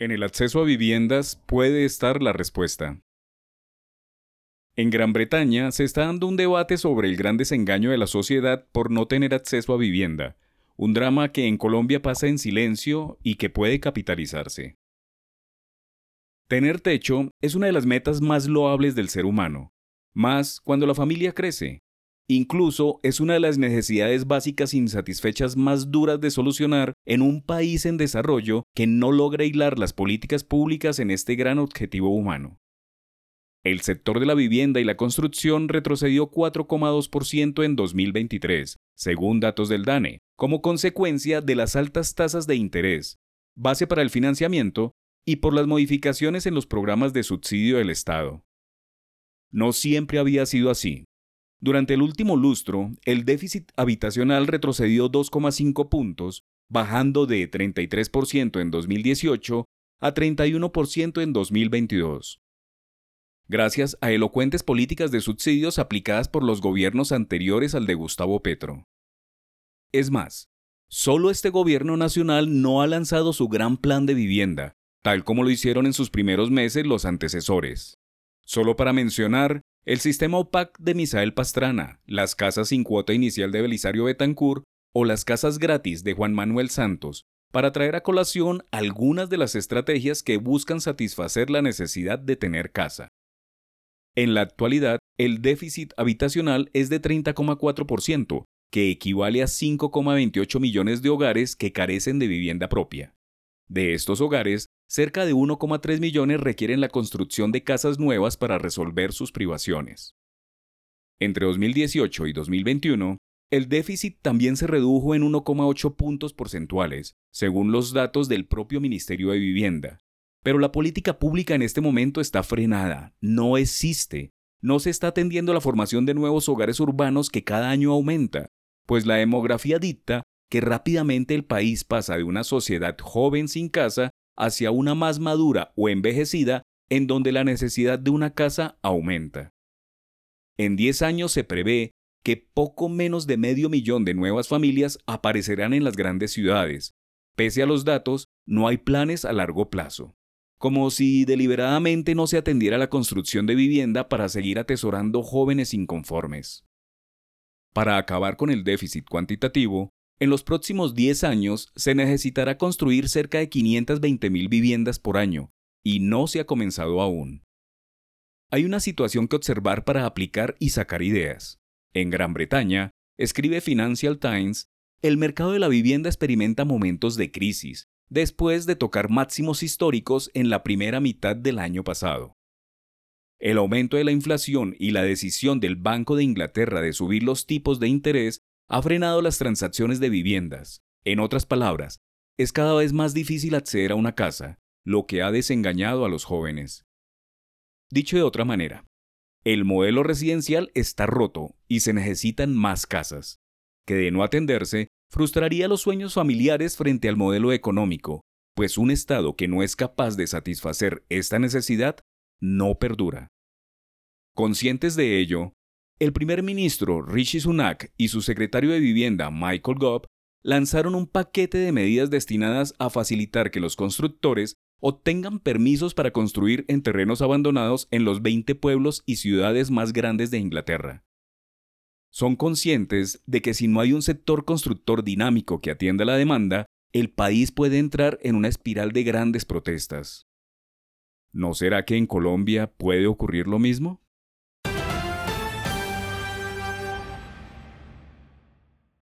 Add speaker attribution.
Speaker 1: En el acceso a viviendas puede estar la respuesta. En Gran Bretaña se está dando un debate sobre el gran desengaño de la sociedad por no tener acceso a vivienda, un drama que en Colombia pasa en silencio y que puede capitalizarse. Tener techo es una de las metas más loables del ser humano, más cuando la familia crece. Incluso es una de las necesidades básicas insatisfechas más duras de solucionar en un país en desarrollo que no logra hilar las políticas públicas en este gran objetivo humano. El sector de la vivienda y la construcción retrocedió 4,2% en 2023, según datos del DANE, como consecuencia de las altas tasas de interés, base para el financiamiento y por las modificaciones en los programas de subsidio del Estado. No siempre había sido así. Durante el último lustro, el déficit habitacional retrocedió 2,5 puntos, bajando de 33% en 2018 a 31% en 2022. Gracias a elocuentes políticas de subsidios aplicadas por los gobiernos anteriores al de Gustavo Petro. Es más, solo este gobierno nacional no ha lanzado su gran plan de vivienda, tal como lo hicieron en sus primeros meses los antecesores. Solo para mencionar, el sistema OPAC de Misael Pastrana, las casas sin cuota inicial de Belisario Betancourt o las casas gratis de Juan Manuel Santos, para traer a colación algunas de las estrategias que buscan satisfacer la necesidad de tener casa. En la actualidad, el déficit habitacional es de 30,4%, que equivale a 5,28 millones de hogares que carecen de vivienda propia. De estos hogares, cerca de 1,3 millones requieren la construcción de casas nuevas para resolver sus privaciones. Entre 2018 y 2021, el déficit también se redujo en 1,8 puntos porcentuales, según los datos del propio Ministerio de Vivienda. Pero la política pública en este momento está frenada, no existe. No se está atendiendo la formación de nuevos hogares urbanos que cada año aumenta, pues la demografía dicta que rápidamente el país pasa de una sociedad joven sin casa hacia una más madura o envejecida en donde la necesidad de una casa aumenta. En 10 años se prevé que poco menos de medio millón de nuevas familias aparecerán en las grandes ciudades. Pese a los datos, no hay planes a largo plazo. Como si deliberadamente no se atendiera la construcción de vivienda para seguir atesorando jóvenes inconformes. Para acabar con el déficit cuantitativo, en los próximos 10 años se necesitará construir cerca de 520.000 viviendas por año, y no se ha comenzado aún. Hay una situación que observar para aplicar y sacar ideas. En Gran Bretaña, escribe Financial Times, el mercado de la vivienda experimenta momentos de crisis, después de tocar máximos históricos en la primera mitad del año pasado. El aumento de la inflación y la decisión del Banco de Inglaterra de subir los tipos de interés ha frenado las transacciones de viviendas. En otras palabras, es cada vez más difícil acceder a una casa, lo que ha desengañado a los jóvenes. Dicho de otra manera, el modelo residencial está roto y se necesitan más casas, que de no atenderse frustraría los sueños familiares frente al modelo económico, pues un Estado que no es capaz de satisfacer esta necesidad no perdura. Conscientes de ello, el primer ministro Rishi Sunak y su secretario de Vivienda Michael Gove lanzaron un paquete de medidas destinadas a facilitar que los constructores obtengan permisos para construir en terrenos abandonados en los 20 pueblos y ciudades más grandes de Inglaterra. Son conscientes de que si no hay un sector constructor dinámico que atienda la demanda, el país puede entrar en una espiral de grandes protestas. ¿No será que en Colombia puede ocurrir lo mismo?